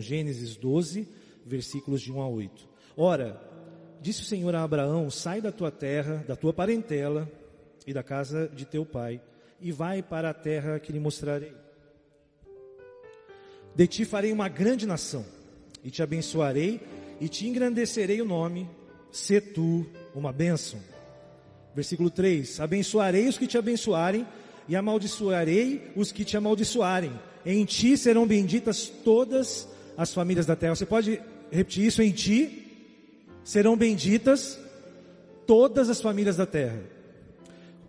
Gênesis 12, versículos de 1 a 8. Ora, disse o Senhor a Abraão: Sai da tua terra, da tua parentela e da casa de teu pai, e vai para a terra que lhe mostrarei. De ti farei uma grande nação, e te abençoarei, e te engrandecerei o nome, se tu uma bênção. Versículo 3: Abençoarei os que te abençoarem, e amaldiçoarei os que te amaldiçoarem. Em ti serão benditas todas as famílias da terra. Você pode repetir isso? Em ti serão benditas todas as famílias da terra.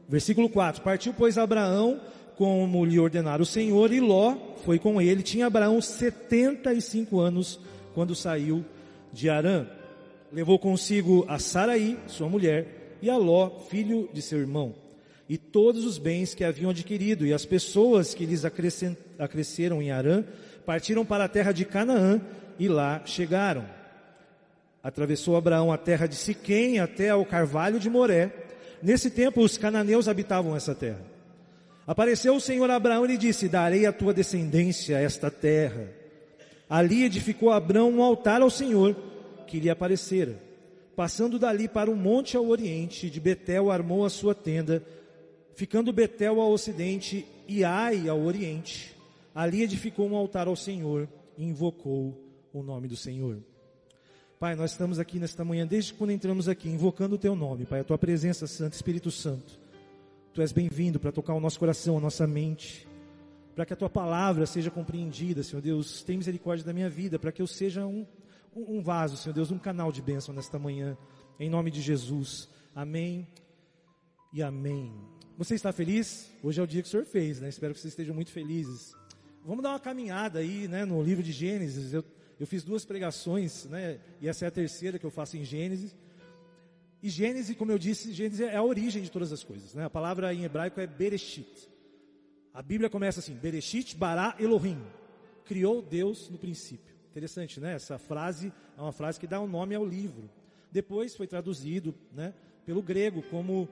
Versículo 4: Partiu, pois, Abraão, como lhe ordenara o Senhor, e Ló foi com ele. Tinha Abraão 75 anos quando saiu de Arã. Levou consigo a Saraí, sua mulher, e a Ló, filho de seu irmão e todos os bens que haviam adquirido, e as pessoas que lhes acresceram em Arã, partiram para a terra de Canaã e lá chegaram. Atravessou Abraão a terra de Siquém até ao carvalho de Moré. Nesse tempo os cananeus habitavam essa terra. Apareceu o Senhor a Abraão e lhe disse: Darei a tua descendência esta terra. Ali edificou Abraão um altar ao Senhor que lhe aparecera. Passando dali para o monte ao oriente, de Betel armou a sua tenda ficando Betel ao ocidente e Ai ao oriente. Ali edificou um altar ao Senhor e invocou o nome do Senhor. Pai, nós estamos aqui nesta manhã, desde quando entramos aqui, invocando o Teu nome, Pai, a Tua presença, Santo Espírito Santo. Tu és bem-vindo para tocar o nosso coração, a nossa mente, para que a Tua palavra seja compreendida, Senhor Deus. Tem misericórdia da minha vida, para que eu seja um, um vaso, Senhor Deus, um canal de bênção nesta manhã, em nome de Jesus. Amém e amém. Você está feliz? Hoje é o dia que o Senhor fez, né? Espero que vocês estejam muito felizes. Vamos dar uma caminhada aí, né, no livro de Gênesis. Eu, eu fiz duas pregações, né? E essa é a terceira que eu faço em Gênesis. E Gênesis, como eu disse, Gênesis é a origem de todas as coisas, né? A palavra em hebraico é Bereshit. A Bíblia começa assim: Bereshit bara Elohim. Criou Deus no princípio. Interessante, né? Essa frase é uma frase que dá o um nome ao livro. Depois foi traduzido, né, pelo grego como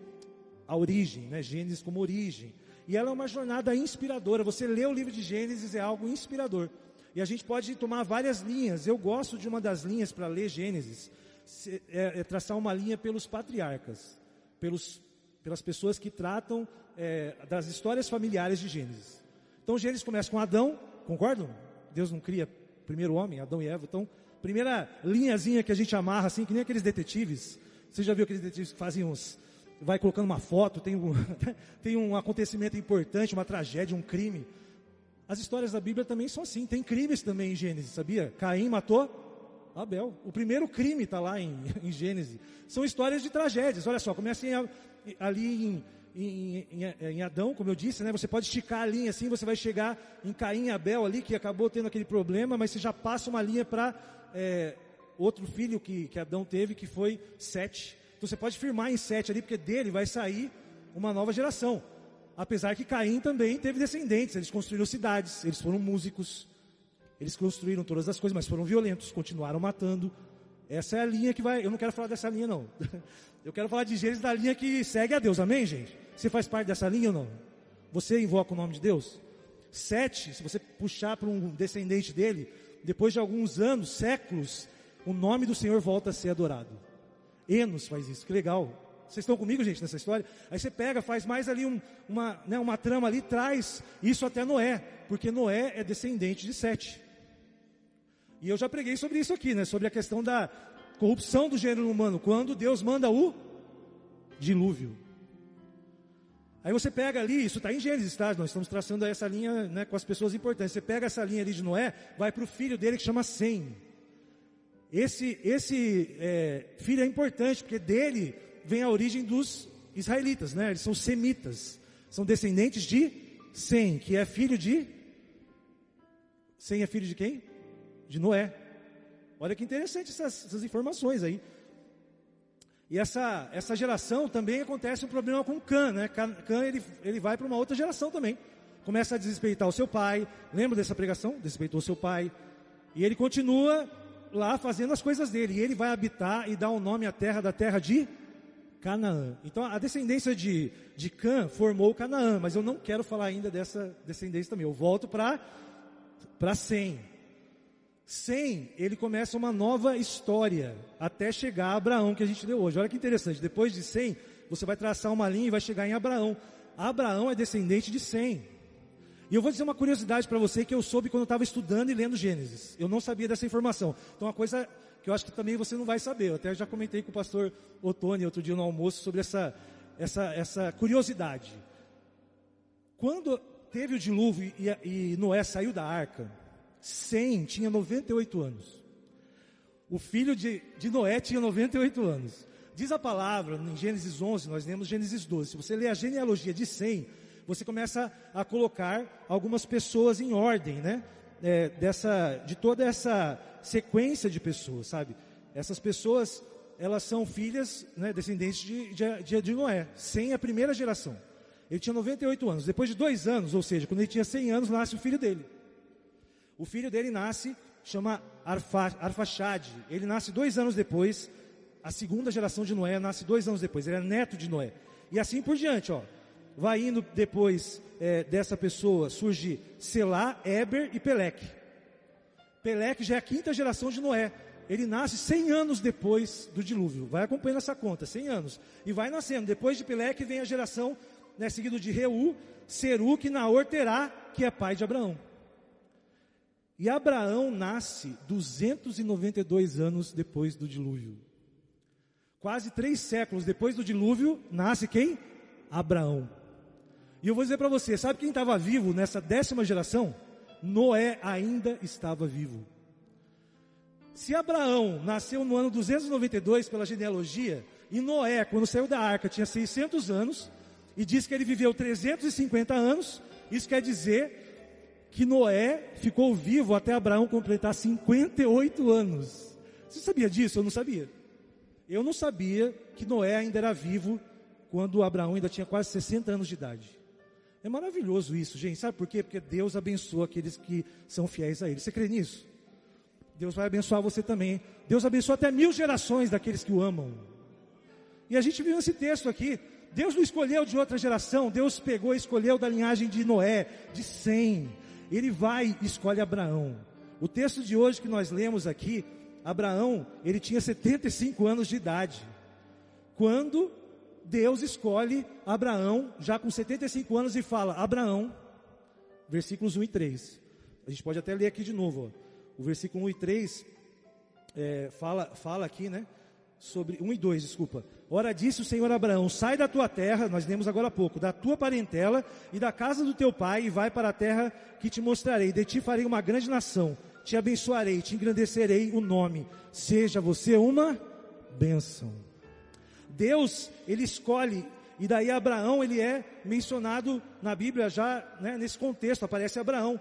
a origem, né? Gênesis como origem. E ela é uma jornada inspiradora. Você lê o livro de Gênesis é algo inspirador. E a gente pode tomar várias linhas. Eu gosto de uma das linhas para ler Gênesis, é, é, traçar uma linha pelos patriarcas, pelos, pelas pessoas que tratam é, das histórias familiares de Gênesis. Então Gênesis começa com Adão, concordam? Deus não cria primeiro homem, Adão e Eva. Então, primeira linhazinha que a gente amarra assim, que nem aqueles detetives. Você já viu aqueles detetives que fazem uns vai colocando uma foto, tem um, tem um acontecimento importante, uma tragédia, um crime. As histórias da Bíblia também são assim, tem crimes também em Gênesis, sabia? Caim matou Abel. O primeiro crime está lá em, em, Gênesis. São histórias de tragédias. Olha só, começa ali em, em, em, Adão, como eu disse, né? Você pode esticar a linha assim, você vai chegar em Caim e Abel ali, que acabou tendo aquele problema, mas você já passa uma linha para é, outro filho que, que Adão teve, que foi Sete. Então você pode firmar em sete ali, porque dele vai sair uma nova geração. Apesar que Caim também teve descendentes, eles construíram cidades, eles foram músicos, eles construíram todas as coisas, mas foram violentos, continuaram matando. Essa é a linha que vai. Eu não quero falar dessa linha, não. Eu quero falar de Gênesis da linha que segue a Deus, amém, gente? Você faz parte dessa linha ou não? Você invoca o nome de Deus? Sete, se você puxar para um descendente dele, depois de alguns anos, séculos, o nome do Senhor volta a ser adorado. Enos faz isso, que legal. Vocês estão comigo, gente, nessa história? Aí você pega, faz mais ali um, uma, né, uma trama ali, traz isso até Noé, porque Noé é descendente de Sete. E eu já preguei sobre isso aqui, né? Sobre a questão da corrupção do gênero humano, quando Deus manda o dilúvio. Aí você pega ali, isso está em Gênesis, tá? Nós estamos traçando essa linha né, com as pessoas importantes. Você pega essa linha ali de Noé, vai para o filho dele que chama Sem. Esse, esse é, filho é importante, porque dele vem a origem dos israelitas, né? Eles são semitas, são descendentes de Sem, que é filho de. Sem é filho de quem? De Noé. Olha que interessante essas, essas informações aí. E essa, essa geração também acontece um problema com Cã, né? Cã ele, ele vai para uma outra geração também. Começa a desrespeitar o seu pai. Lembra dessa pregação? Desrespeitou o seu pai. E ele continua lá fazendo as coisas dele. E ele vai habitar e dar o um nome à terra da terra de Canaã. Então a descendência de, de Cã formou Canaã, mas eu não quero falar ainda dessa descendência também. Eu volto para Sem. Sem, ele começa uma nova história, até chegar a Abraão, que a gente leu hoje. Olha que interessante, depois de Sem, você vai traçar uma linha e vai chegar em Abraão. Abraão é descendente de Sem. E eu vou dizer uma curiosidade para você que eu soube quando eu estava estudando e lendo Gênesis. Eu não sabia dessa informação. Então, uma coisa que eu acho que também você não vai saber. Eu até já comentei com o pastor Otônio outro dia no almoço sobre essa, essa, essa curiosidade. Quando teve o dilúvio e, e Noé saiu da arca, Sem tinha 98 anos. O filho de, de Noé tinha 98 anos. Diz a palavra em Gênesis 11, nós lemos Gênesis 12. Se você ler a genealogia de Sem, você começa a colocar algumas pessoas em ordem, né? É, dessa, de toda essa sequência de pessoas, sabe? Essas pessoas, elas são filhas, né, descendentes de, de, de Noé, sem a primeira geração. Ele tinha 98 anos. Depois de dois anos, ou seja, quando ele tinha 100 anos, nasce o filho dele. O filho dele nasce, chama Arfa, Arfaxade. Ele nasce dois anos depois. A segunda geração de Noé nasce dois anos depois. Ele é neto de Noé. E assim por diante, ó. Vai indo depois é, dessa pessoa, surge Selá, Eber e Peleque. Peleque já é a quinta geração de Noé. Ele nasce 100 anos depois do dilúvio. Vai acompanhando essa conta, 100 anos. E vai nascendo. Depois de Peleque vem a geração né, seguido de Reu, Seruque, Naor, Terá, que é pai de Abraão. E Abraão nasce 292 anos depois do dilúvio. Quase três séculos depois do dilúvio, nasce quem? Abraão. E eu vou dizer para você, sabe quem estava vivo nessa décima geração? Noé ainda estava vivo. Se Abraão nasceu no ano 292 pela genealogia, e Noé, quando saiu da arca, tinha 600 anos, e diz que ele viveu 350 anos, isso quer dizer que Noé ficou vivo até Abraão completar 58 anos. Você sabia disso? Eu não sabia. Eu não sabia que Noé ainda era vivo quando Abraão ainda tinha quase 60 anos de idade. É maravilhoso isso, gente. Sabe por quê? Porque Deus abençoa aqueles que são fiéis a Ele. Você crê nisso? Deus vai abençoar você também. Deus abençoa até mil gerações daqueles que o amam. E a gente viu esse texto aqui. Deus não escolheu de outra geração, Deus pegou e escolheu da linhagem de Noé, de Sem. Ele vai e escolhe Abraão. O texto de hoje que nós lemos aqui, Abraão, ele tinha 75 anos de idade. Quando Deus escolhe Abraão, já com 75 anos, e fala: Abraão, versículos 1 e 3. A gente pode até ler aqui de novo. Ó. O versículo 1 e 3 é, fala, fala aqui, né? sobre 1 e 2, desculpa. Ora disse o Senhor Abraão: Sai da tua terra, nós lemos agora há pouco, da tua parentela e da casa do teu pai, e vai para a terra que te mostrarei. De ti farei uma grande nação, te abençoarei, te engrandecerei o nome. Seja você uma bênção. Deus, ele escolhe, e daí Abraão, ele é mencionado na Bíblia já, né, nesse contexto, aparece Abraão.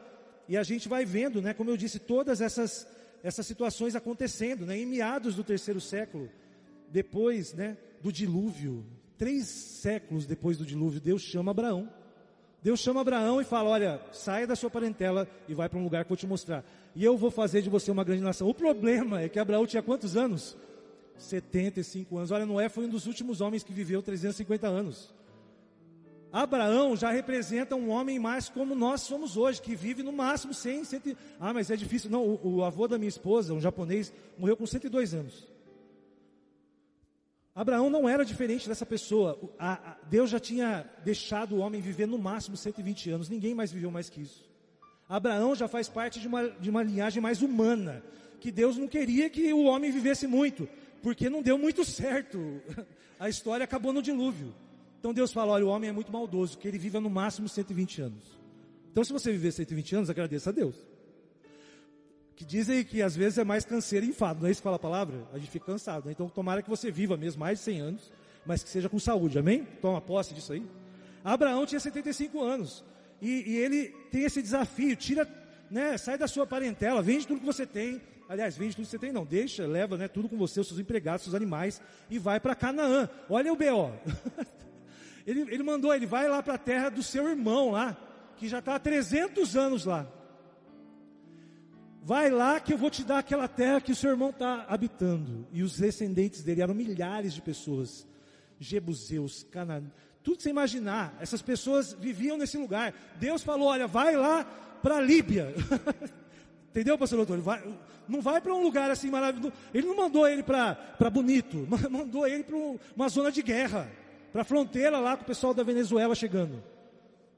E a gente vai vendo, né, como eu disse, todas essas, essas situações acontecendo, né, em meados do terceiro século depois né, do dilúvio, três séculos depois do dilúvio, Deus chama Abraão. Deus chama Abraão e fala: Olha, saia da sua parentela e vai para um lugar que eu vou te mostrar. E eu vou fazer de você uma grande nação. O problema é que Abraão tinha quantos anos? 75 anos. Olha, Noé foi um dos últimos homens que viveu 350 anos. Abraão já representa um homem mais como nós somos hoje, que vive no máximo 100, 100 Ah, mas é difícil. Não, o, o avô da minha esposa, um japonês, morreu com 102 anos. Abraão não era diferente dessa pessoa. Deus já tinha deixado o homem viver no máximo 120 anos. Ninguém mais viveu mais que isso. Abraão já faz parte de uma, de uma linhagem mais humana. Que Deus não queria que o homem vivesse muito. Porque não deu muito certo. A história acabou no dilúvio. Então Deus fala: olha, o homem é muito maldoso. Que ele viva no máximo 120 anos. Então se você viver 120 anos, agradeça a Deus que dizem que às vezes é mais canseiro e enfado, não é isso que fala a palavra? A gente fica cansado, né? Então tomara que você viva mesmo mais de 100 anos, mas que seja com saúde, amém? Toma posse disso aí. Abraão tinha 75 anos, e, e ele tem esse desafio, tira, né, sai da sua parentela, vende tudo que você tem, aliás, vende tudo que você tem não, deixa, leva, né, tudo com você, os seus empregados, os seus animais, e vai para Canaã. Olha o B.O. ele, ele mandou, ele vai lá para a terra do seu irmão lá, que já está há 300 anos lá. Vai lá que eu vou te dar aquela terra que o seu irmão está habitando. E os descendentes dele eram milhares de pessoas. Jebuseus, Canaã, tudo que você imaginar. Essas pessoas viviam nesse lugar. Deus falou: olha, vai lá para a Líbia. Entendeu, pastor doutor? Não vai para um lugar assim maravilhoso. Ele não mandou ele para bonito, mandou ele para uma zona de guerra, para a fronteira lá com o pessoal da Venezuela chegando.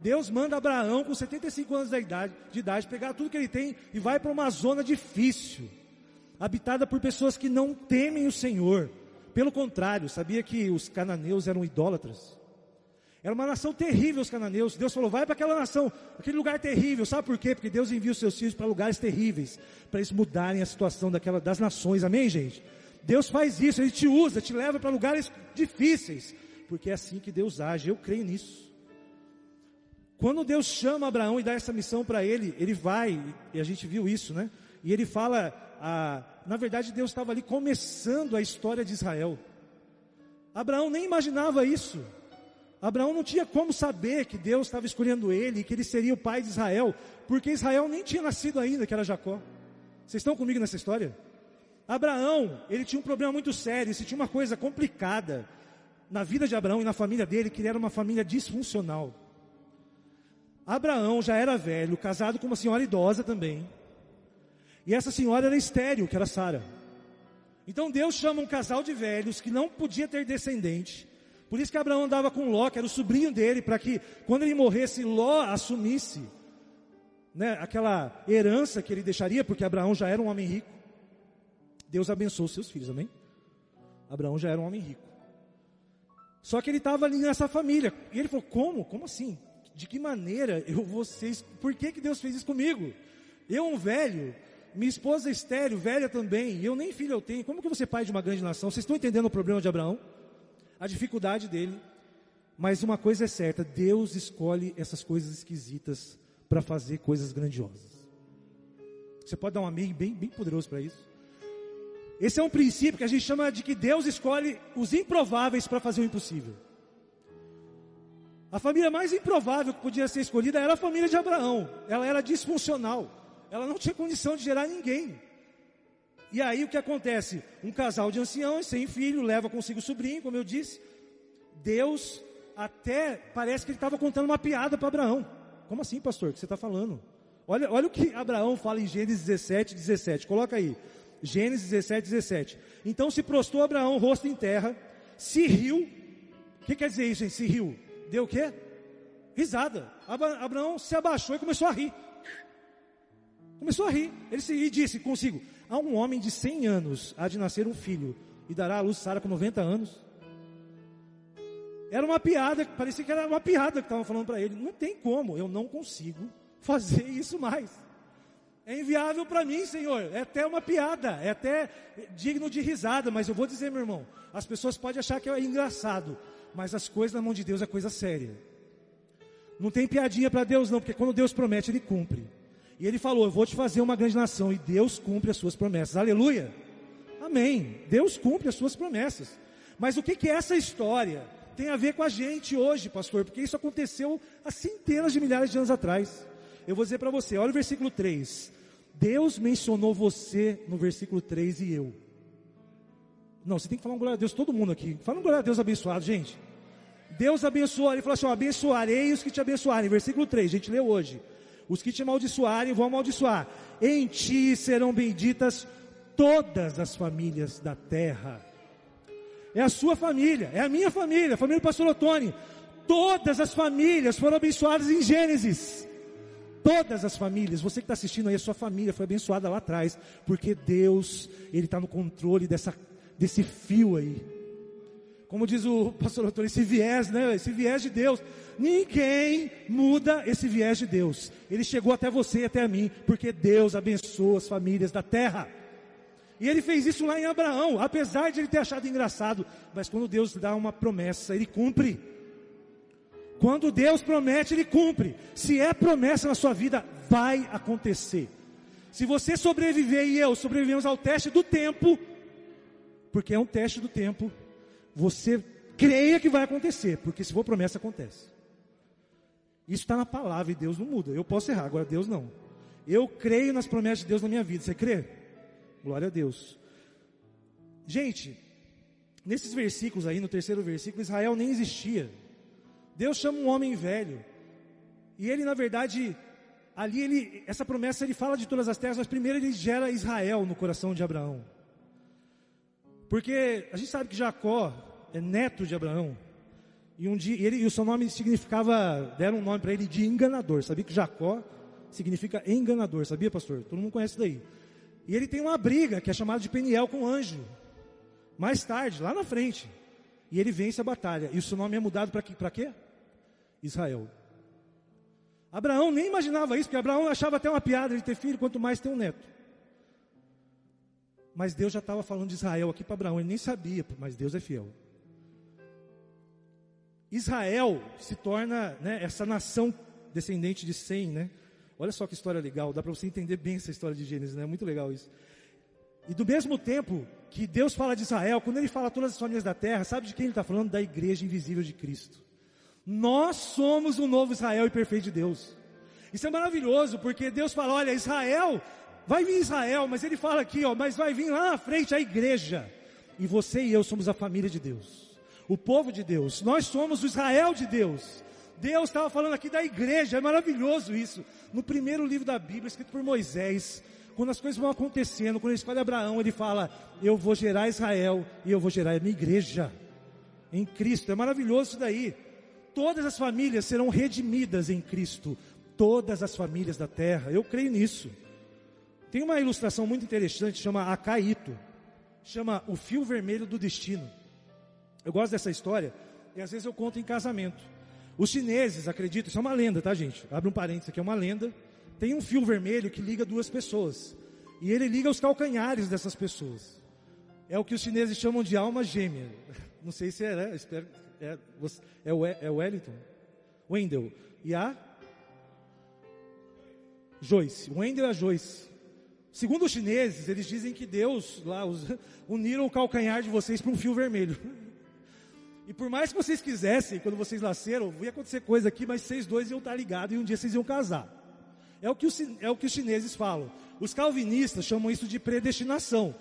Deus manda Abraão com 75 anos de idade, de idade pegar tudo que ele tem e vai para uma zona difícil, habitada por pessoas que não temem o Senhor. Pelo contrário, sabia que os cananeus eram idólatras? Era uma nação terrível os cananeus. Deus falou: vai para aquela nação, aquele lugar terrível. Sabe por quê? Porque Deus envia os seus filhos para lugares terríveis, para eles mudarem a situação daquela, das nações. Amém, gente? Deus faz isso, Ele te usa, te leva para lugares difíceis, porque é assim que Deus age. Eu creio nisso. Quando Deus chama Abraão e dá essa missão para ele, ele vai, e a gente viu isso, né? E ele fala, na verdade Deus estava ali começando a história de Israel. Abraão nem imaginava isso. Abraão não tinha como saber que Deus estava escolhendo ele e que ele seria o pai de Israel, porque Israel nem tinha nascido ainda, que era Jacó. Vocês estão comigo nessa história? Abraão, ele tinha um problema muito sério, se tinha uma coisa complicada na vida de Abraão e na família dele, que ele era uma família disfuncional. Abraão já era velho, casado com uma senhora idosa também. E essa senhora era estéril, que era Sara. Então Deus chama um casal de velhos que não podia ter descendente por isso que Abraão andava com Ló, que era o sobrinho dele, para que quando ele morresse, Ló assumisse né, aquela herança que ele deixaria, porque Abraão já era um homem rico. Deus abençoou seus filhos, amém? Abraão já era um homem rico. Só que ele estava ali nessa família. E ele falou: Como? Como assim? De que maneira eu ser. Por que, que Deus fez isso comigo? Eu, um velho, minha esposa é estéreo, velha também, e eu nem filho eu tenho. Como que vou ser pai de uma grande nação? Vocês estão entendendo o problema de Abraão? A dificuldade dele. Mas uma coisa é certa: Deus escolhe essas coisas esquisitas para fazer coisas grandiosas. Você pode dar um amém bem, bem poderoso para isso? Esse é um princípio que a gente chama de que Deus escolhe os improváveis para fazer o impossível. A família mais improvável que podia ser escolhida era a família de Abraão. Ela era disfuncional. Ela não tinha condição de gerar ninguém. E aí o que acontece? Um casal de anciãos, sem filho, leva consigo o sobrinho, como eu disse. Deus até parece que ele estava contando uma piada para Abraão. Como assim, pastor? O que você está falando? Olha, olha o que Abraão fala em Gênesis 17, 17. Coloca aí. Gênesis 17, 17. Então se prostrou Abraão, rosto em terra, se riu. O que quer dizer isso, hein? Se riu. Deu o quê? Risada. Abraão se abaixou e começou a rir. Começou a rir. Ele se e disse consigo: a um homem de 100 anos há de nascer um filho e dará à luz Sara com 90 anos. Era uma piada, parecia que era uma piada que estavam falando para ele. Não tem como, eu não consigo fazer isso mais. É inviável para mim, Senhor. É até uma piada, é até digno de risada, mas eu vou dizer, meu irmão, as pessoas podem achar que é engraçado, mas as coisas na mão de Deus é coisa séria. Não tem piadinha para Deus não, porque quando Deus promete, ele cumpre. E ele falou: Eu vou te fazer uma grande nação. E Deus cumpre as suas promessas. Aleluia. Amém. Deus cumpre as suas promessas. Mas o que, que essa história tem a ver com a gente hoje, pastor? Porque isso aconteceu há centenas de milhares de anos atrás. Eu vou dizer para você: olha o versículo 3. Deus mencionou você no versículo 3 e eu. Não, você tem que falar um glória a Deus, todo mundo aqui. Fala um glória a Deus abençoado, gente. Deus abençoa, ele falou assim: ó, abençoarei os que te abençoarem. Versículo 3, a gente leu hoje. Os que te amaldiçoarem vão amaldiçoar. Em ti serão benditas todas as famílias da terra. É a sua família, é a minha família, a família do pastor Otônio. Todas as famílias foram abençoadas em Gênesis. Todas as famílias, você que está assistindo aí, a sua família foi abençoada lá atrás, porque Deus, Ele está no controle dessa, desse fio aí. Como diz o pastor Antônio, esse viés, né? Esse viés de Deus. Ninguém muda esse viés de Deus. Ele chegou até você e até a mim, porque Deus abençoa as famílias da terra. E ele fez isso lá em Abraão, apesar de ele ter achado engraçado, mas quando Deus dá uma promessa, ele cumpre. Quando Deus promete, ele cumpre. Se é promessa na sua vida, vai acontecer. Se você sobreviver e eu sobrevivemos ao teste do tempo, porque é um teste do tempo, você creia que vai acontecer, porque se for promessa, acontece. Isso está na palavra e Deus não muda. Eu posso errar, agora Deus não. Eu creio nas promessas de Deus na minha vida. Você crê? Glória a Deus. Gente, nesses versículos aí, no terceiro versículo, Israel nem existia. Deus chama um homem velho. E ele, na verdade, ali ele, essa promessa ele fala de todas as terras, mas primeiro ele gera Israel no coração de Abraão. Porque a gente sabe que Jacó é neto de Abraão. E um dia, ele, e o seu nome significava, deram um nome para ele de enganador. Sabia que Jacó significa enganador, sabia, pastor? Todo mundo conhece daí. E ele tem uma briga que é chamada de Peniel com o anjo. Mais tarde, lá na frente. E ele vence a batalha. E o seu nome é mudado para quê? Israel. Abraão nem imaginava isso, porque Abraão achava até uma piada de ter filho, quanto mais ter um neto. Mas Deus já estava falando de Israel aqui para Abraão, ele nem sabia, mas Deus é fiel. Israel se torna né, essa nação descendente de Sem, né? Olha só que história legal, dá para você entender bem essa história de Gênesis, né? Muito legal isso. E do mesmo tempo que Deus fala de Israel, quando ele fala todas as famílias da terra, sabe de quem ele está falando? Da igreja invisível de Cristo. Nós somos o novo Israel e perfeito de Deus. Isso é maravilhoso, porque Deus fala: olha, Israel, vai vir Israel, mas ele fala aqui, ó, mas vai vir lá na frente a igreja. E você e eu somos a família de Deus, o povo de Deus, nós somos o Israel de Deus. Deus estava falando aqui da igreja, é maravilhoso isso. No primeiro livro da Bíblia, escrito por Moisés, quando as coisas vão acontecendo, quando ele escolhe Abraão, ele fala: Eu vou gerar Israel e eu vou gerar a minha igreja em Cristo. É maravilhoso isso daí. Todas as famílias serão redimidas em Cristo. Todas as famílias da terra. Eu creio nisso. Tem uma ilustração muito interessante, chama Acaíto. Chama o fio vermelho do destino. Eu gosto dessa história e às vezes eu conto em casamento. Os chineses, acredito, isso é uma lenda, tá gente? Abre um parênteses aqui, é uma lenda. Tem um fio vermelho que liga duas pessoas. E ele liga os calcanhares dessas pessoas. É o que os chineses chamam de alma gêmea. Não sei se é, né? Espero, é, é, o, é Wellington? Wendell. E a? Joyce. Wendell e a Joyce. Segundo os chineses, eles dizem que Deus lá uniram o calcanhar de vocês para um fio vermelho. E por mais que vocês quisessem, quando vocês nasceram, ia acontecer coisa aqui, mas vocês dois iam estar ligados e um dia vocês iam casar. É o que os, é o que os chineses falam. Os calvinistas chamam isso de predestinação.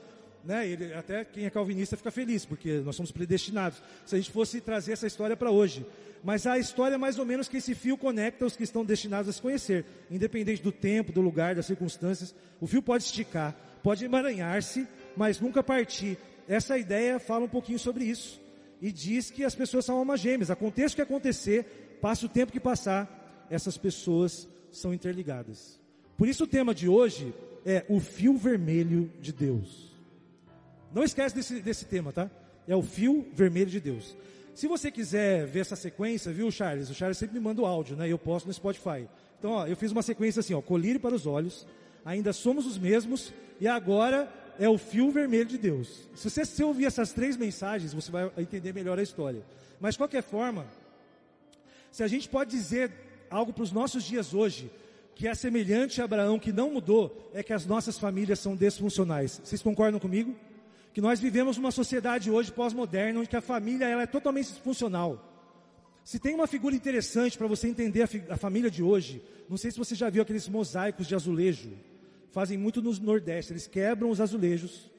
Né? Ele, até quem é calvinista fica feliz, porque nós somos predestinados. Se a gente fosse trazer essa história para hoje. Mas a história é mais ou menos que esse fio conecta os que estão destinados a se conhecer. Independente do tempo, do lugar, das circunstâncias. O fio pode esticar, pode emaranhar-se, mas nunca partir. Essa ideia fala um pouquinho sobre isso e diz que as pessoas são almas gêmeas. Aconteça o que acontecer, passa o tempo que passar, essas pessoas são interligadas. Por isso o tema de hoje é o fio vermelho de Deus. Não esquece desse, desse tema, tá? É o fio vermelho de Deus. Se você quiser ver essa sequência, viu, Charles? O Charles sempre me manda o áudio, né? Eu posto no Spotify. Então, ó, eu fiz uma sequência assim, ó, colírio para os olhos, ainda somos os mesmos, e agora é o fio vermelho de Deus. Se você se ouvir essas três mensagens, você vai entender melhor a história. Mas de qualquer forma, se a gente pode dizer algo para os nossos dias hoje, que é semelhante a Abraão, que não mudou, é que as nossas famílias são desfuncionais. Vocês concordam comigo? Que nós vivemos uma sociedade hoje pós-moderna, onde a família ela é totalmente disfuncional. Se tem uma figura interessante para você entender a, a família de hoje, não sei se você já viu aqueles mosaicos de azulejo fazem muito no Nordeste. Eles quebram os azulejos,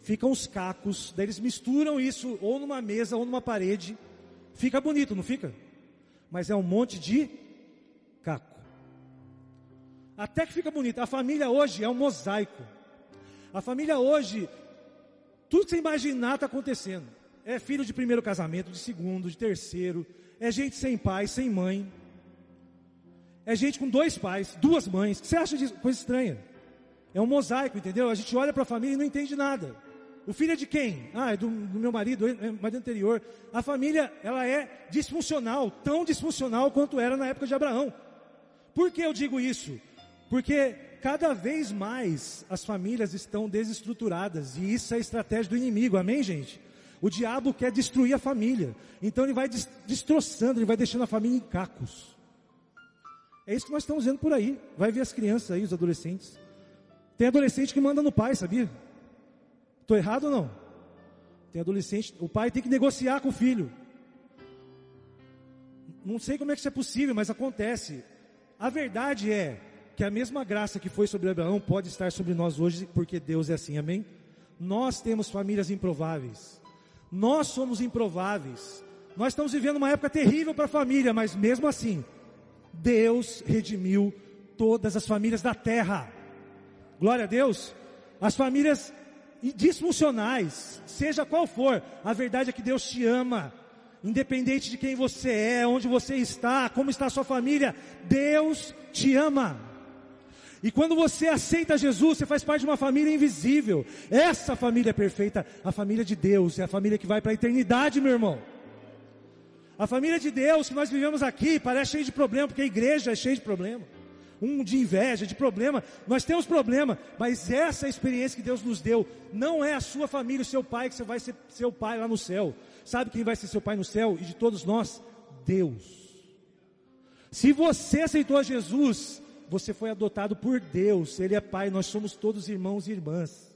ficam os cacos, daí eles misturam isso ou numa mesa ou numa parede. Fica bonito, não fica? Mas é um monte de caco. Até que fica bonito. A família hoje é um mosaico. A família hoje, tudo que você imaginar está acontecendo. É filho de primeiro casamento, de segundo, de terceiro. É gente sem pai, sem mãe. É gente com dois pais, duas mães. O que você acha disso? Coisa estranha. É um mosaico, entendeu? A gente olha para a família e não entende nada. O filho é de quem? Ah, é do, do meu marido, é marido anterior. A família, ela é disfuncional, tão disfuncional quanto era na época de Abraão. Por que eu digo isso? Porque cada vez mais as famílias estão desestruturadas e isso é estratégia do inimigo, amém, gente? O diabo quer destruir a família, então ele vai destroçando, ele vai deixando a família em cacos. É isso que nós estamos vendo por aí. Vai ver as crianças aí, os adolescentes. Tem adolescente que manda no pai, sabia? Estou errado ou não? Tem adolescente, o pai tem que negociar com o filho. Não sei como é que isso é possível, mas acontece. A verdade é que a mesma graça que foi sobre Abraão pode estar sobre nós hoje, porque Deus é assim, amém? Nós temos famílias improváveis. Nós somos improváveis. Nós estamos vivendo uma época terrível para a família, mas mesmo assim, Deus redimiu todas as famílias da terra. Glória a Deus. As famílias disfuncionais, seja qual for, a verdade é que Deus te ama. Independente de quem você é, onde você está, como está a sua família, Deus te ama. E quando você aceita Jesus, você faz parte de uma família invisível. Essa família é perfeita, a família de Deus, é a família que vai para a eternidade, meu irmão. A família de Deus que nós vivemos aqui parece cheia de problema, porque a igreja é cheia de problema. Um de inveja, de problema. Nós temos problema, mas essa experiência que Deus nos deu não é a sua família, o seu pai, que você vai ser seu pai lá no céu. Sabe quem vai ser seu pai no céu? E de todos nós? Deus. Se você aceitou Jesus, você foi adotado por Deus, Ele é Pai, nós somos todos irmãos e irmãs.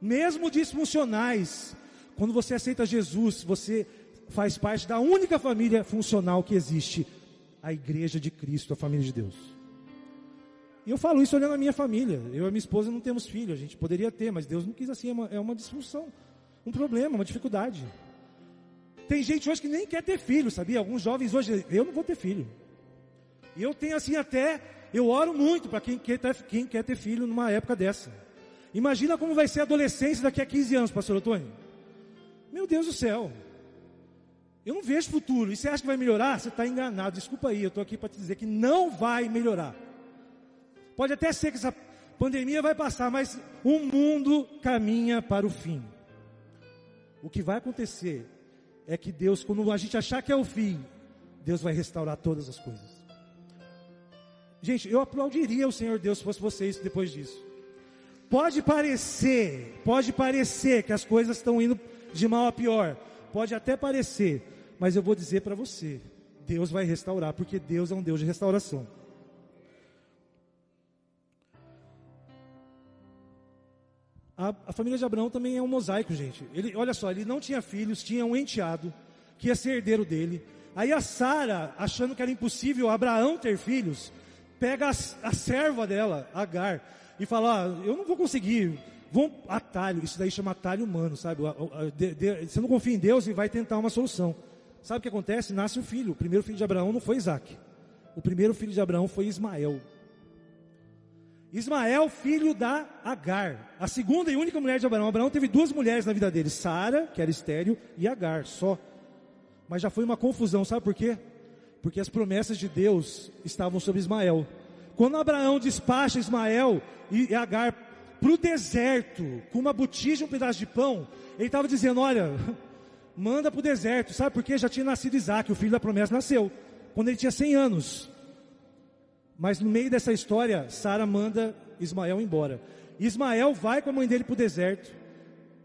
Mesmo disfuncionais, quando você aceita Jesus, você faz parte da única família funcional que existe, a Igreja de Cristo, a família de Deus. E eu falo isso olhando a minha família. Eu e minha esposa não temos filho, a gente poderia ter, mas Deus não quis assim, é uma, é uma disfunção, um problema, uma dificuldade. Tem gente hoje que nem quer ter filho, sabia? Alguns jovens hoje, eu não vou ter filho. E eu tenho assim até eu oro muito para quem, quem quer ter filho numa época dessa. Imagina como vai ser a adolescência daqui a 15 anos, pastor Antônio. Meu Deus do céu. Eu não vejo futuro. E você acha que vai melhorar? Você está enganado. Desculpa aí, eu estou aqui para te dizer que não vai melhorar. Pode até ser que essa pandemia vai passar, mas o mundo caminha para o fim. O que vai acontecer é que Deus, quando a gente achar que é o fim, Deus vai restaurar todas as coisas. Gente, eu aplaudiria o Senhor Deus se fosse vocês depois disso. Pode parecer, pode parecer que as coisas estão indo de mal a pior. Pode até parecer, mas eu vou dizer para você, Deus vai restaurar, porque Deus é um Deus de restauração. A, a, família de Abraão também é um mosaico, gente. Ele, olha só, ele não tinha filhos, tinha um enteado que ia ser herdeiro dele. Aí a Sara, achando que era impossível Abraão ter filhos, pega a, a serva dela, Agar, e fala: ah, Eu não vou conseguir. Vão atalho, isso daí chama atalho humano, sabe? Você não confia em Deus e vai tentar uma solução. Sabe o que acontece? Nasce um filho. O primeiro filho de Abraão não foi Isaac. O primeiro filho de Abraão foi Ismael. Ismael, filho da Agar, a segunda e única mulher de Abraão. Abraão teve duas mulheres na vida dele: Sara, que era estéreo, e Agar, só. Mas já foi uma confusão, sabe por quê? Porque as promessas de Deus estavam sobre Ismael. Quando Abraão despacha Ismael e Agar para o deserto, com uma botija e um pedaço de pão, ele estava dizendo: Olha, manda para o deserto, sabe por quê? Já tinha nascido Isaac, o filho da promessa nasceu, quando ele tinha 100 anos. Mas no meio dessa história, Sara manda Ismael embora. Ismael vai com a mãe dele para o deserto.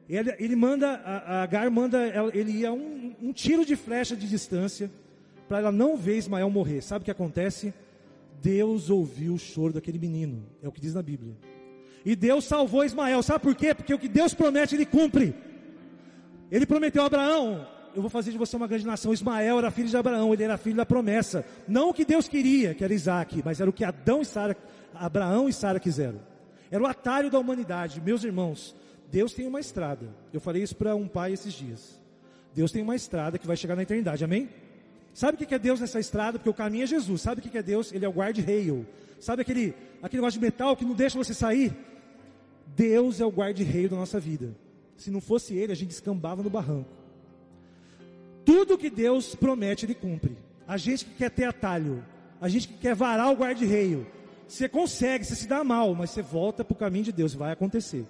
Ele, ele manda, a, a Agar manda ele ia um, um tiro de flecha de distância para ela não ver Ismael morrer. Sabe o que acontece? Deus ouviu o choro daquele menino, é o que diz na Bíblia. E Deus salvou Ismael, sabe por quê? Porque o que Deus promete, Ele cumpre. Ele prometeu a Abraão: Eu vou fazer de você uma grande nação. Ismael era filho de Abraão, ele era filho da promessa. Não o que Deus queria, que era Isaac, mas era o que Adão e Sara, Abraão e Sara quiseram. Era o atalho da humanidade. Meus irmãos, Deus tem uma estrada. Eu falei isso para um pai esses dias. Deus tem uma estrada que vai chegar na eternidade, amém? Sabe o que é Deus nessa estrada? Porque o caminho é Jesus. Sabe o que é Deus? Ele é o guard-rail. Sabe aquele, aquele negócio de metal que não deixa você sair? Deus é o guard-rail da nossa vida. Se não fosse Ele, a gente escambava no barranco. Tudo que Deus promete, Ele cumpre. A gente que quer ter atalho, a gente que quer varar o guard-rail, você consegue, você se dá mal, mas você volta para o caminho de Deus, vai acontecer.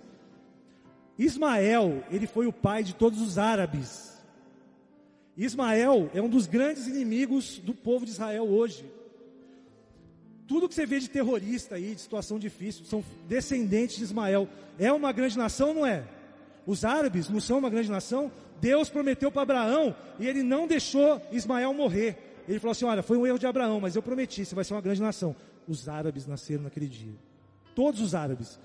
Ismael, ele foi o pai de todos os árabes. Ismael é um dos grandes inimigos do povo de Israel hoje. Tudo que você vê de terrorista aí, de situação difícil, são descendentes de Ismael. É uma grande nação, não é? Os árabes não são uma grande nação? Deus prometeu para Abraão e ele não deixou Ismael morrer. Ele falou assim: Olha, foi um erro de Abraão, mas eu prometi, você vai ser uma grande nação. Os árabes nasceram naquele dia. Todos os árabes,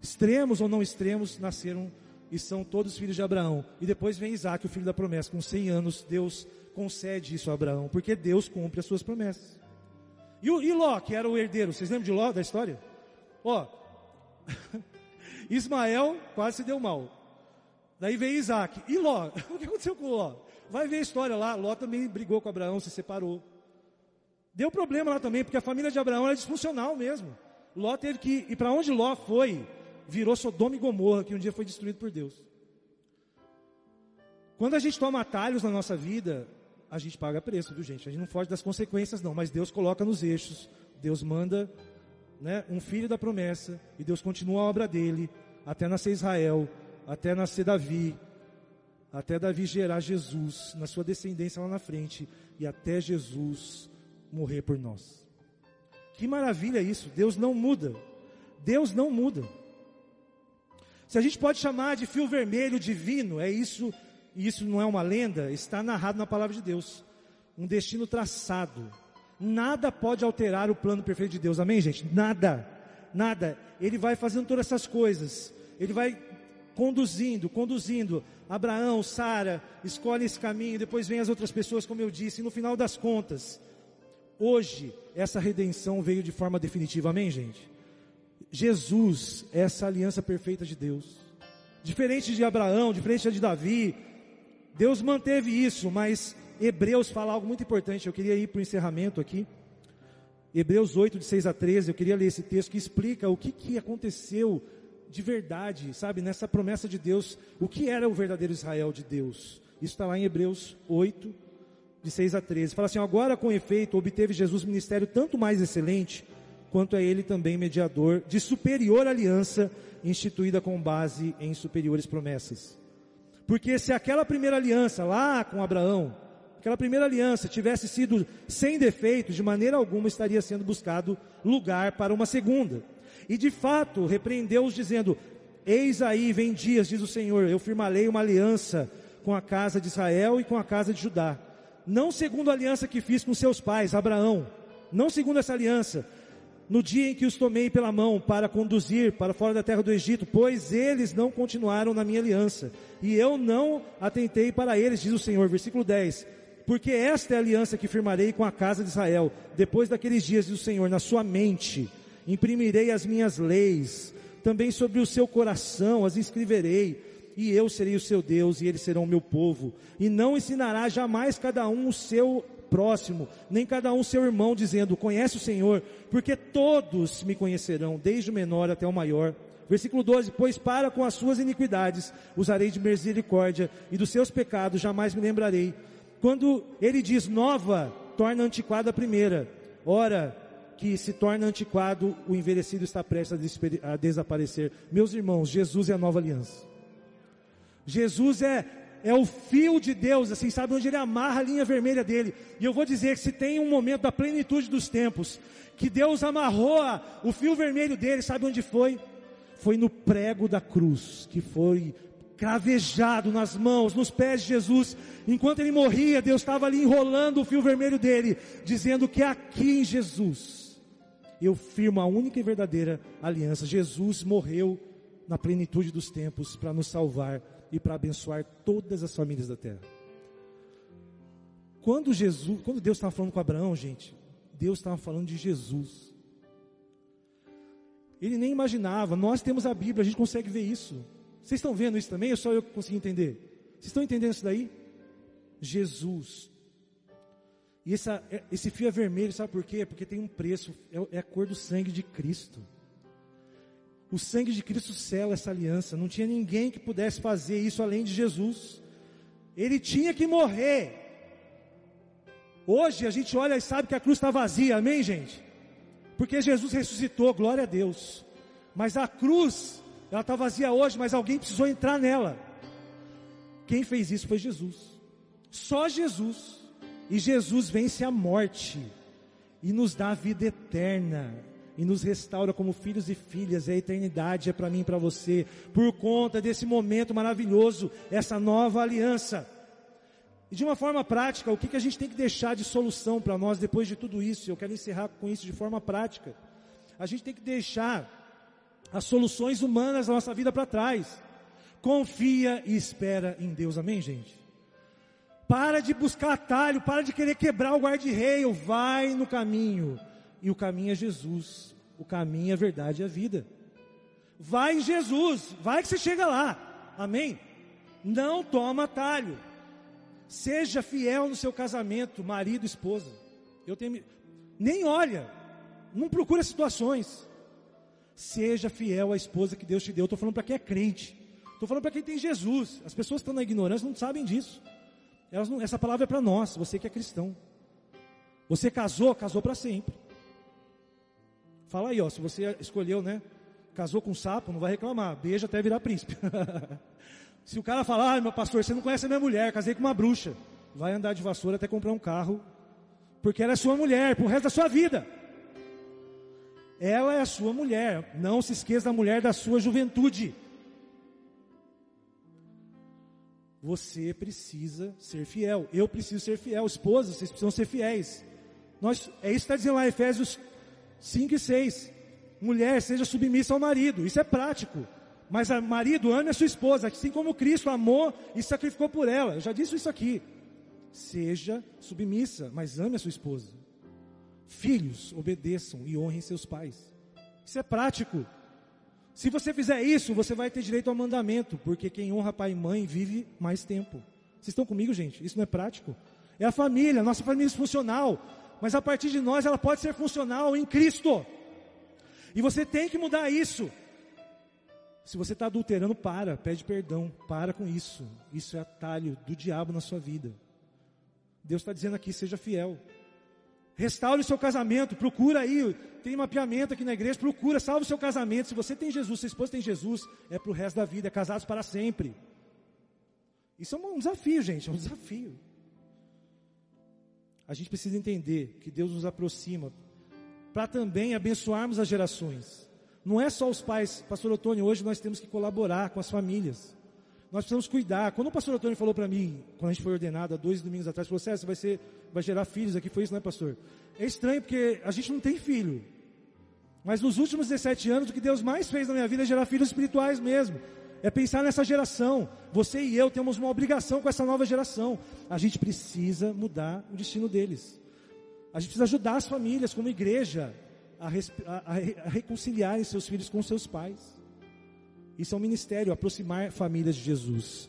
extremos ou não extremos, nasceram e são todos filhos de Abraão. E depois vem Isaac, o filho da promessa. Com 100 anos, Deus concede isso a Abraão, porque Deus cumpre as suas promessas. E, e Ló, que era o herdeiro, vocês lembram de Ló, da história? Ó, Ismael quase se deu mal. Daí veio Isaac. E Ló? O que aconteceu com Ló? Vai ver a história lá. Ló também brigou com Abraão, se separou. Deu problema lá também, porque a família de Abraão era disfuncional mesmo. Ló teve que ir para onde Ló foi, virou Sodoma e Gomorra, que um dia foi destruído por Deus. Quando a gente toma atalhos na nossa vida, a gente paga preço, viu gente? A gente não foge das consequências não, mas Deus coloca nos eixos, Deus manda né, um filho da promessa, e Deus continua a obra dele, até nascer Israel, até nascer Davi, até Davi gerar Jesus, na sua descendência lá na frente, e até Jesus morrer por nós. Que maravilha isso, Deus não muda, Deus não muda. Se a gente pode chamar de fio vermelho divino, é isso e isso não é uma lenda, está narrado na palavra de Deus. Um destino traçado. Nada pode alterar o plano perfeito de Deus, amém, gente? Nada, nada. Ele vai fazendo todas essas coisas. Ele vai conduzindo, conduzindo. Abraão, Sara, escolhe esse caminho, depois vem as outras pessoas, como eu disse, e no final das contas, hoje, essa redenção veio de forma definitiva, amém, gente? Jesus é essa aliança perfeita de Deus. Diferente de Abraão, diferente de Davi, Deus manteve isso, mas Hebreus fala algo muito importante. Eu queria ir para o encerramento aqui. Hebreus 8, de 6 a 13, eu queria ler esse texto que explica o que, que aconteceu de verdade, sabe, nessa promessa de Deus, o que era o verdadeiro Israel de Deus. Isso está lá em Hebreus 8, de 6 a 13. Fala assim: agora com efeito obteve Jesus ministério tanto mais excelente, quanto é ele também mediador de superior aliança, instituída com base em superiores promessas. Porque se aquela primeira aliança lá com Abraão, aquela primeira aliança tivesse sido sem defeitos, de maneira alguma estaria sendo buscado lugar para uma segunda. E de fato, repreendeu-os dizendo: Eis aí vem dias, diz o Senhor, eu firmarei uma aliança com a casa de Israel e com a casa de Judá. Não segundo a aliança que fiz com seus pais, Abraão, não segundo essa aliança, no dia em que os tomei pela mão para conduzir para fora da terra do Egito, pois eles não continuaram na minha aliança, e eu não atentei para eles, diz o Senhor, versículo 10. Porque esta é a aliança que firmarei com a casa de Israel, depois daqueles dias, diz o Senhor, na sua mente imprimirei as minhas leis, também sobre o seu coração as escreverei, e eu serei o seu Deus, e eles serão o meu povo, e não ensinará jamais cada um o seu próximo, nem cada um seu irmão, dizendo: Conhece o Senhor, porque todos me conhecerão, desde o menor até o maior. Versículo 12: Pois para com as suas iniquidades usarei de misericórdia, e dos seus pecados jamais me lembrarei. Quando ele diz nova, torna antiquada a primeira. Ora, que se torna antiquado, o envelhecido está prestes a desaparecer. Meus irmãos, Jesus é a nova aliança. Jesus é é o fio de Deus, assim, sabe onde ele amarra a linha vermelha dele. E eu vou dizer que se tem um momento da plenitude dos tempos, que Deus amarrou o fio vermelho dele, sabe onde foi? Foi no prego da cruz, que foi cravejado nas mãos, nos pés de Jesus. Enquanto ele morria, Deus estava ali enrolando o fio vermelho dele, dizendo que aqui em Jesus eu firmo a única e verdadeira aliança. Jesus morreu na plenitude dos tempos para nos salvar e para abençoar todas as famílias da terra. Quando Jesus, quando Deus estava falando com Abraão, gente, Deus estava falando de Jesus. Ele nem imaginava, nós temos a Bíblia, a gente consegue ver isso. Vocês estão vendo isso também? Ou só eu que consegui entender? Vocês estão entendendo isso daí? Jesus. E essa, esse fio é vermelho, sabe por quê? Porque tem um preço, é, é a cor do sangue de Cristo. O sangue de Cristo sela essa aliança. Não tinha ninguém que pudesse fazer isso além de Jesus. Ele tinha que morrer. Hoje a gente olha e sabe que a cruz está vazia, amém, gente? Porque Jesus ressuscitou, glória a Deus. Mas a cruz, ela está vazia hoje, mas alguém precisou entrar nela. Quem fez isso foi Jesus. Só Jesus. E Jesus vence a morte e nos dá a vida eterna e nos restaura como filhos e filhas. E a eternidade é para mim e para você, por conta desse momento maravilhoso, essa nova aliança. E de uma forma prática, o que, que a gente tem que deixar de solução para nós depois de tudo isso? Eu quero encerrar com isso de forma prática. A gente tem que deixar as soluções humanas da nossa vida para trás. Confia e espera em Deus, amém, gente? Para de buscar atalho, para de querer quebrar o guarda-reio, vai no caminho e o caminho é Jesus. O caminho, a verdade e a vida. Vai Jesus, vai que você chega lá. Amém? Não toma atalho. Seja fiel no seu casamento, marido, esposa. Eu tenho Nem olha, não procura situações. Seja fiel à esposa que Deus te deu. Estou falando para quem é crente. Estou falando para quem tem Jesus. As pessoas que estão na ignorância não sabem disso. Não, essa palavra é para nós, você que é cristão. Você casou, casou para sempre. Fala aí, ó, se você escolheu, né? Casou com um sapo, não vai reclamar. Beija até virar príncipe. se o cara falar, ah, meu pastor, você não conhece a minha mulher, casei com uma bruxa. Vai andar de vassoura até comprar um carro, porque ela é sua mulher, pro resto da sua vida. Ela é a sua mulher. Não se esqueça da mulher da sua juventude. Você precisa ser fiel. Eu preciso ser fiel. Esposas, vocês precisam ser fiéis. Nós, é isso que está dizendo lá em Efésios 5 e 6. Mulher, seja submissa ao marido. Isso é prático. Mas o marido ame a sua esposa, assim como Cristo amou e sacrificou por ela. Eu já disse isso aqui. Seja submissa, mas ame a sua esposa. Filhos, obedeçam e honrem seus pais. Isso é prático. Se você fizer isso, você vai ter direito ao mandamento, porque quem honra pai e mãe vive mais tempo. Vocês estão comigo, gente? Isso não é prático? É a família, nossa família é funcional, mas a partir de nós ela pode ser funcional em Cristo. E você tem que mudar isso. Se você está adulterando, para, pede perdão, para com isso. Isso é atalho do diabo na sua vida. Deus está dizendo aqui, seja fiel. Restaure o seu casamento, procura aí, tem mapeamento aqui na igreja, procura, salve o seu casamento. Se você tem Jesus, sua esposa tem Jesus, é para o resto da vida, é casados para sempre. Isso é um desafio, gente, é um desafio. A gente precisa entender que Deus nos aproxima para também abençoarmos as gerações. Não é só os pais, pastor Otônio, hoje nós temos que colaborar com as famílias. Nós precisamos cuidar. Quando o pastor Antônio falou para mim, quando a gente foi ordenado há dois domingos atrás, falou, César, vai ser, vai gerar filhos aqui, foi isso, né, pastor? É estranho porque a gente não tem filho. Mas nos últimos 17 anos, o que Deus mais fez na minha vida é gerar filhos espirituais mesmo. É pensar nessa geração. Você e eu temos uma obrigação com essa nova geração. A gente precisa mudar o destino deles. A gente precisa ajudar as famílias, como igreja, a, a, a reconciliarem seus filhos com seus pais. Isso é um ministério, aproximar famílias de Jesus.